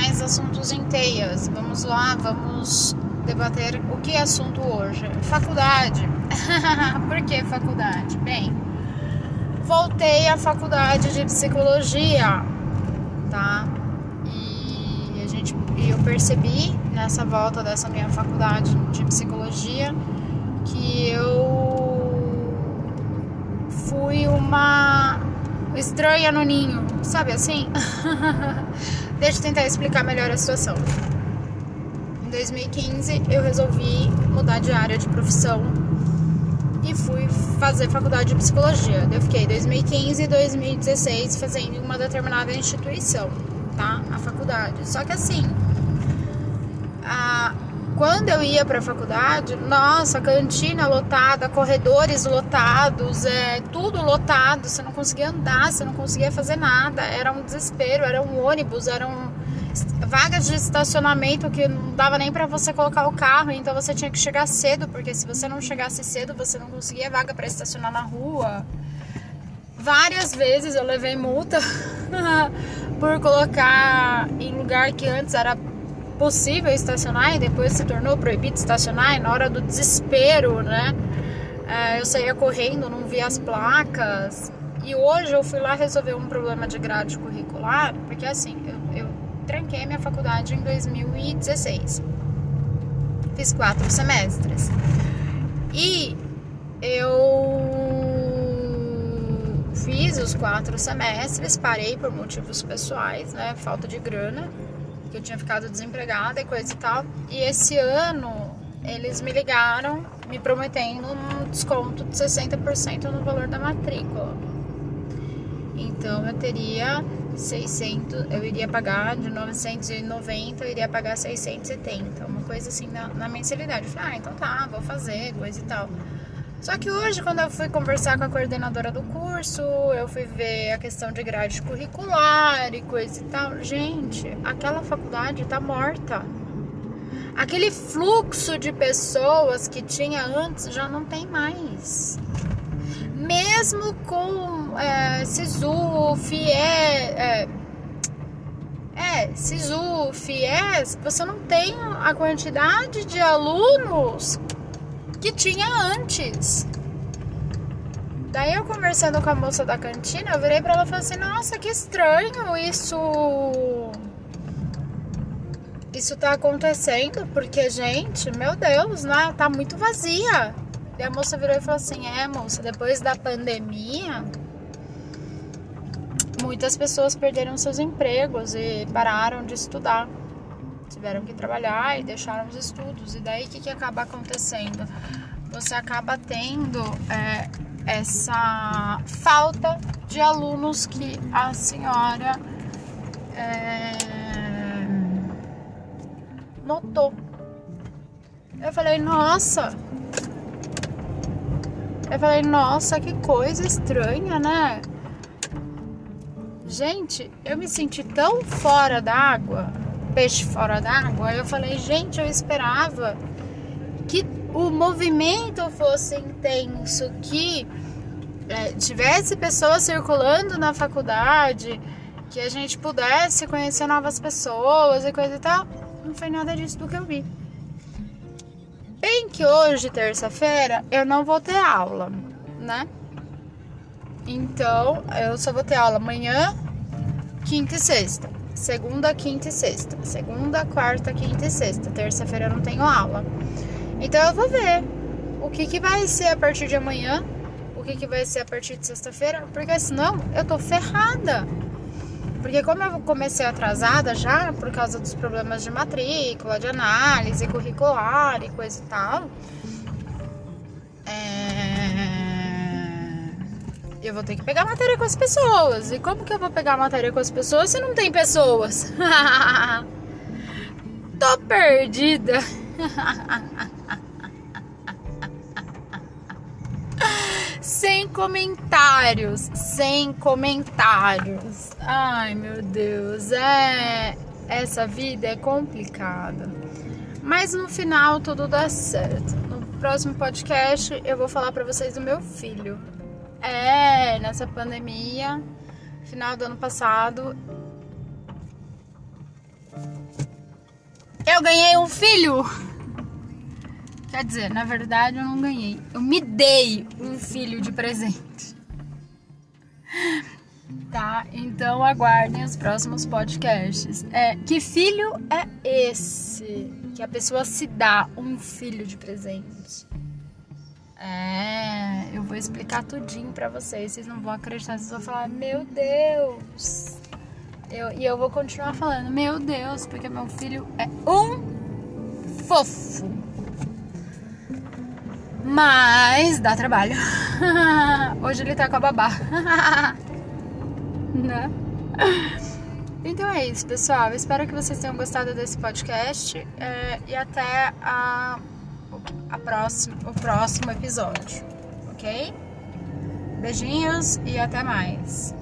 mais assuntos em teias. Vamos lá, vamos debater o que é assunto hoje. Faculdade. Por que faculdade? Bem, voltei à faculdade de psicologia, tá? E a gente, eu percebi nessa volta dessa minha faculdade de psicologia que eu fui uma estranha no ninho, sabe assim? Deixa eu tentar explicar melhor a situação. Em 2015 eu resolvi mudar de área de profissão e fui fazer faculdade de psicologia. Eu fiquei 2015 e 2016 fazendo uma determinada instituição, tá? A faculdade. Só que assim, a, quando eu ia para a faculdade, nossa, cantina lotada, corredores lotados, é, tudo lotado, você não conseguia andar, você não conseguia fazer nada, era um desespero, era um ônibus, eram vagas de estacionamento que não dava nem para você colocar o carro, então você tinha que chegar cedo, porque se você não chegasse cedo, você não conseguia vaga para estacionar na rua. Várias vezes eu levei multa por colocar em lugar que antes era possível estacionar e depois se tornou proibido estacionar, e na hora do desespero, né? É, eu saía correndo, não via as placas. E hoje eu fui lá resolver um problema de grade curricular, porque assim, eu, eu tranquei minha faculdade em 2016. Fiz quatro semestres. E eu fiz os quatro semestres, parei por motivos pessoais, né? Falta de grana, que eu tinha ficado desempregada e coisa e tal. E esse ano eles me ligaram me prometendo um desconto de 60% no valor da matrícula. Então eu teria 600, eu iria pagar de 990, eu iria pagar 670, uma coisa assim na, na mensalidade. Eu falei, ah, então tá, vou fazer, coisa e tal. Só que hoje, quando eu fui conversar com a coordenadora do curso, eu fui ver a questão de grade curricular e coisa e tal. Gente, aquela faculdade tá morta. Aquele fluxo de pessoas que tinha antes já não tem mais. Mesmo com é, SISU, é, é, SISU, FIES, você não tem a quantidade de alunos que tinha antes. Daí eu conversando com a moça da cantina, eu virei pra ela e falei assim, nossa, que estranho isso. Isso tá acontecendo, porque, gente, meu Deus, né? Tá muito vazia. E a moça virou e falou assim, é moça, depois da pandemia, muitas pessoas perderam seus empregos e pararam de estudar. Tiveram que trabalhar e deixaram os estudos. E daí o que, que acaba acontecendo? Você acaba tendo é, essa falta de alunos que a senhora é, notou. Eu falei, nossa. Eu falei, nossa, que coisa estranha, né? Gente, eu me senti tão fora d'água, peixe fora d'água. Eu falei, gente, eu esperava que o movimento fosse intenso, que é, tivesse pessoas circulando na faculdade, que a gente pudesse conhecer novas pessoas e coisa e tal. Não foi nada disso do que eu vi. Bem que hoje, terça-feira, eu não vou ter aula, né? Então, eu só vou ter aula amanhã, quinta e sexta. Segunda, quinta e sexta. Segunda, quarta, quinta e sexta. Terça-feira eu não tenho aula. Então eu vou ver o que, que vai ser a partir de amanhã, o que, que vai ser a partir de sexta-feira, porque senão eu tô ferrada. Porque como eu comecei atrasada já, por causa dos problemas de matrícula, de análise curricular e coisa e tal, eu vou ter que pegar matéria com as pessoas. E como que eu vou pegar matéria com as pessoas se não tem pessoas? Tô perdida. sem comentários, sem comentários. Ai, meu Deus, é essa vida é complicada. Mas no final tudo dá certo. No próximo podcast eu vou falar para vocês do meu filho. É, nessa pandemia, final do ano passado, Eu ganhei um filho! Quer dizer, na verdade eu não ganhei. Eu me dei um filho de presente. Tá? Então aguardem os próximos podcasts. É, que filho é esse? Que a pessoa se dá um filho de presente. É, eu vou explicar tudinho pra vocês. Vocês não vão acreditar, vocês vão falar, meu Deus. Eu, e eu vou continuar falando, meu Deus, porque meu filho é um fofo. Mas dá trabalho. Hoje ele tá com a babá. né? Então é isso, pessoal. espero que vocês tenham gostado desse podcast é, e até a, a próxima, o próximo episódio, ok? Beijinhos e até mais.